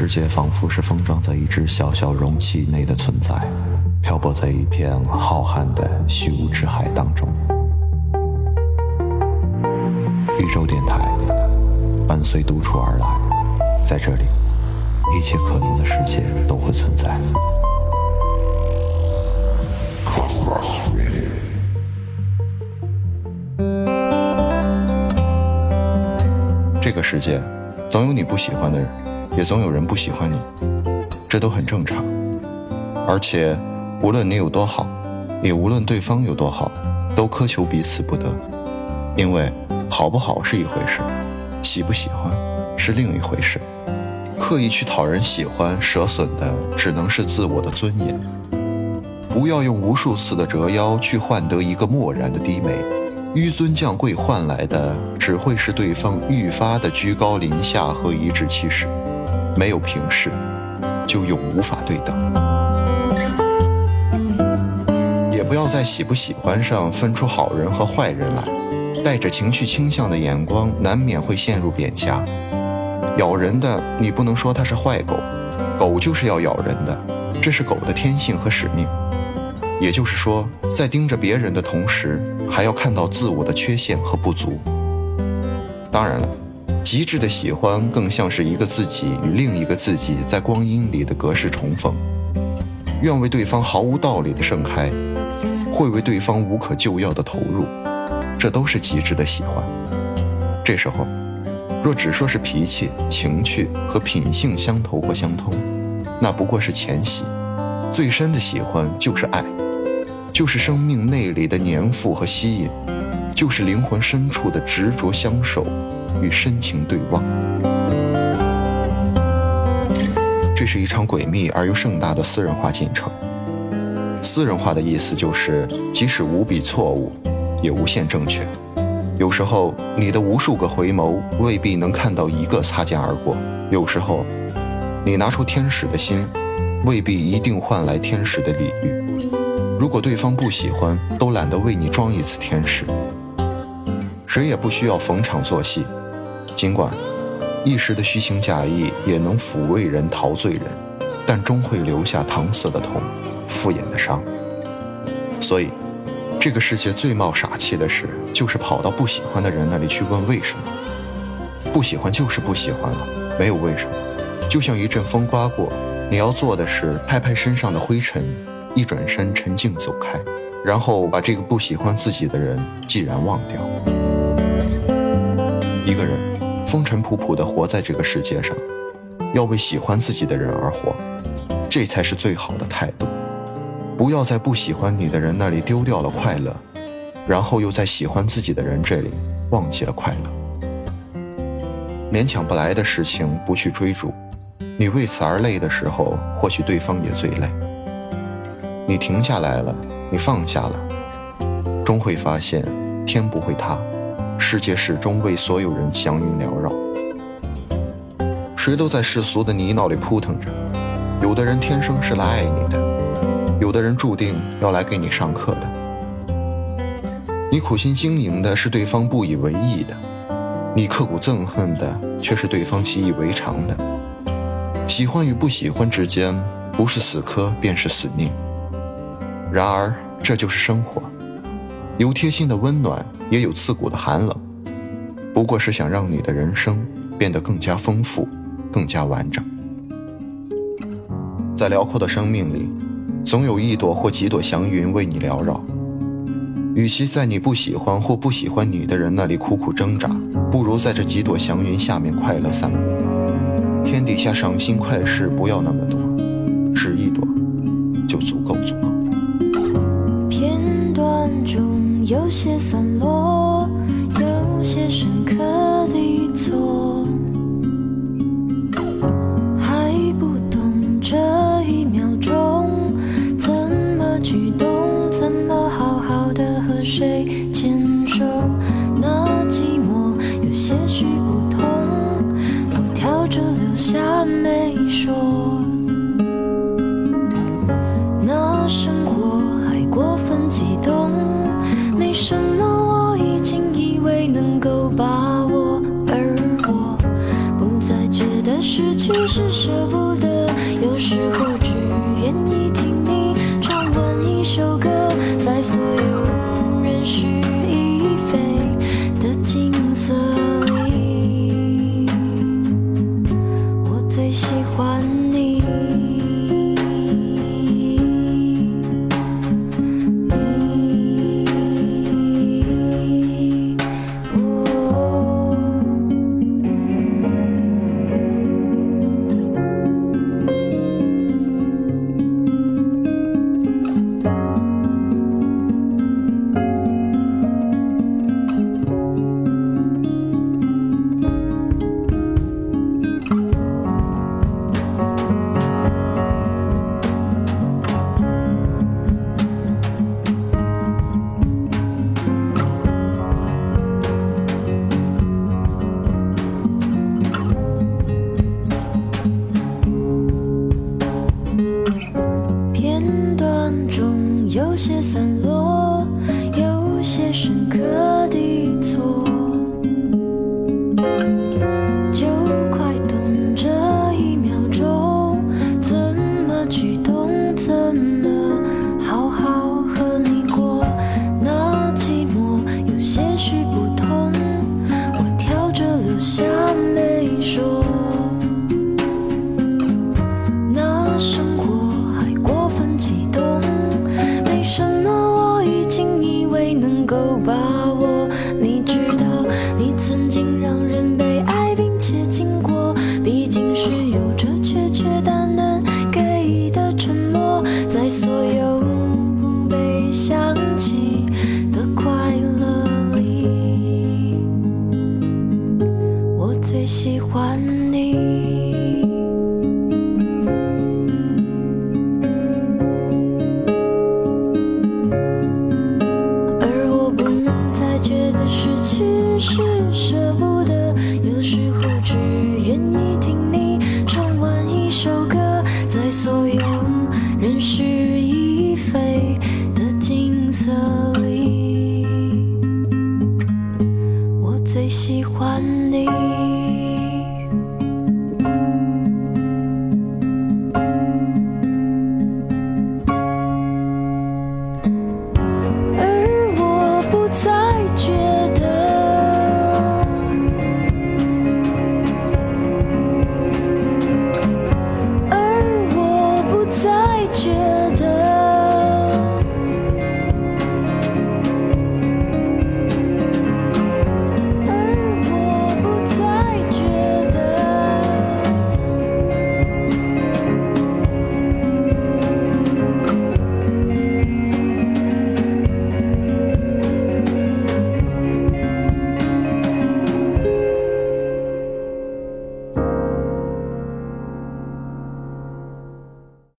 世界仿佛是封装在一只小小容器内的存在，漂泊在一片浩瀚的虚无之海当中。宇宙电台伴随独处而来，在这里，一切可能的世界都会存在。这个世界，总有你不喜欢的人，也总有人不喜欢你，这都很正常。而且，无论你有多好，也无论对方有多好，都苛求彼此不得，因为好不好是一回事，喜不喜欢是另一回事。刻意去讨人喜欢，折损的只能是自我的尊严。不要用无数次的折腰去换得一个漠然的低眉，纡尊降贵换来的只会是对方愈发的居高临下和颐指气使。没有平视，就永无法对等。也不要在喜不喜欢上分出好人和坏人来，带着情绪倾向的眼光，难免会陷入贬狭。咬人的，你不能说它是坏狗，狗就是要咬人的，这是狗的天性和使命。也就是说，在盯着别人的同时，还要看到自我的缺陷和不足。当然了，极致的喜欢更像是一个自己与另一个自己在光阴里的隔世重逢，愿为对方毫无道理的盛开，会为对方无可救药的投入，这都是极致的喜欢。这时候，若只说是脾气、情趣和品性相投或相通，那不过是浅喜；最深的喜欢就是爱。就是生命内里的粘附和吸引，就是灵魂深处的执着相守与深情对望。这是一场诡秘而又盛大的私人化进程。私人化的意思就是，即使无比错误，也无限正确。有时候，你的无数个回眸未必能看到一个擦肩而过；有时候，你拿出天使的心，未必一定换来天使的礼遇。如果对方不喜欢，都懒得为你装一次天使。谁也不需要逢场作戏，尽管一时的虚情假意也能抚慰人、陶醉人，但终会留下搪塞的痛、敷衍的伤。所以，这个世界最冒傻气的事，就是跑到不喜欢的人那里去问为什么。不喜欢就是不喜欢了，没有为什么。就像一阵风刮过，你要做的是拍拍身上的灰尘。一转身，沉静走开，然后把这个不喜欢自己的人既然忘掉。一个人风尘仆仆地活在这个世界上，要为喜欢自己的人而活，这才是最好的态度。不要在不喜欢你的人那里丢掉了快乐，然后又在喜欢自己的人这里忘记了快乐。勉强不来的事情不去追逐，你为此而累的时候，或许对方也最累。你停下来了，你放下了，终会发现天不会塌，世界始终为所有人祥云缭绕。谁都在世俗的泥淖里扑腾着，有的人天生是来爱你的，有的人注定要来给你上课的。你苦心经营的是对方不以为意的，你刻骨憎恨的却是对方习以为常的。喜欢与不喜欢之间，不是死磕便是死拧。然而，这就是生活，有贴心的温暖，也有刺骨的寒冷，不过是想让你的人生变得更加丰富，更加完整。在辽阔的生命里，总有一朵或几朵祥云为你缭绕。与其在你不喜欢或不喜欢你的人那里苦苦挣扎，不如在这几朵祥云下面快乐散步。天底下赏心快事不要那么多，只一朵有些散落，够把握而我不再觉得失去是舍不得有时候只愿意听你唱完一首歌在所有人事已非的景色是有着是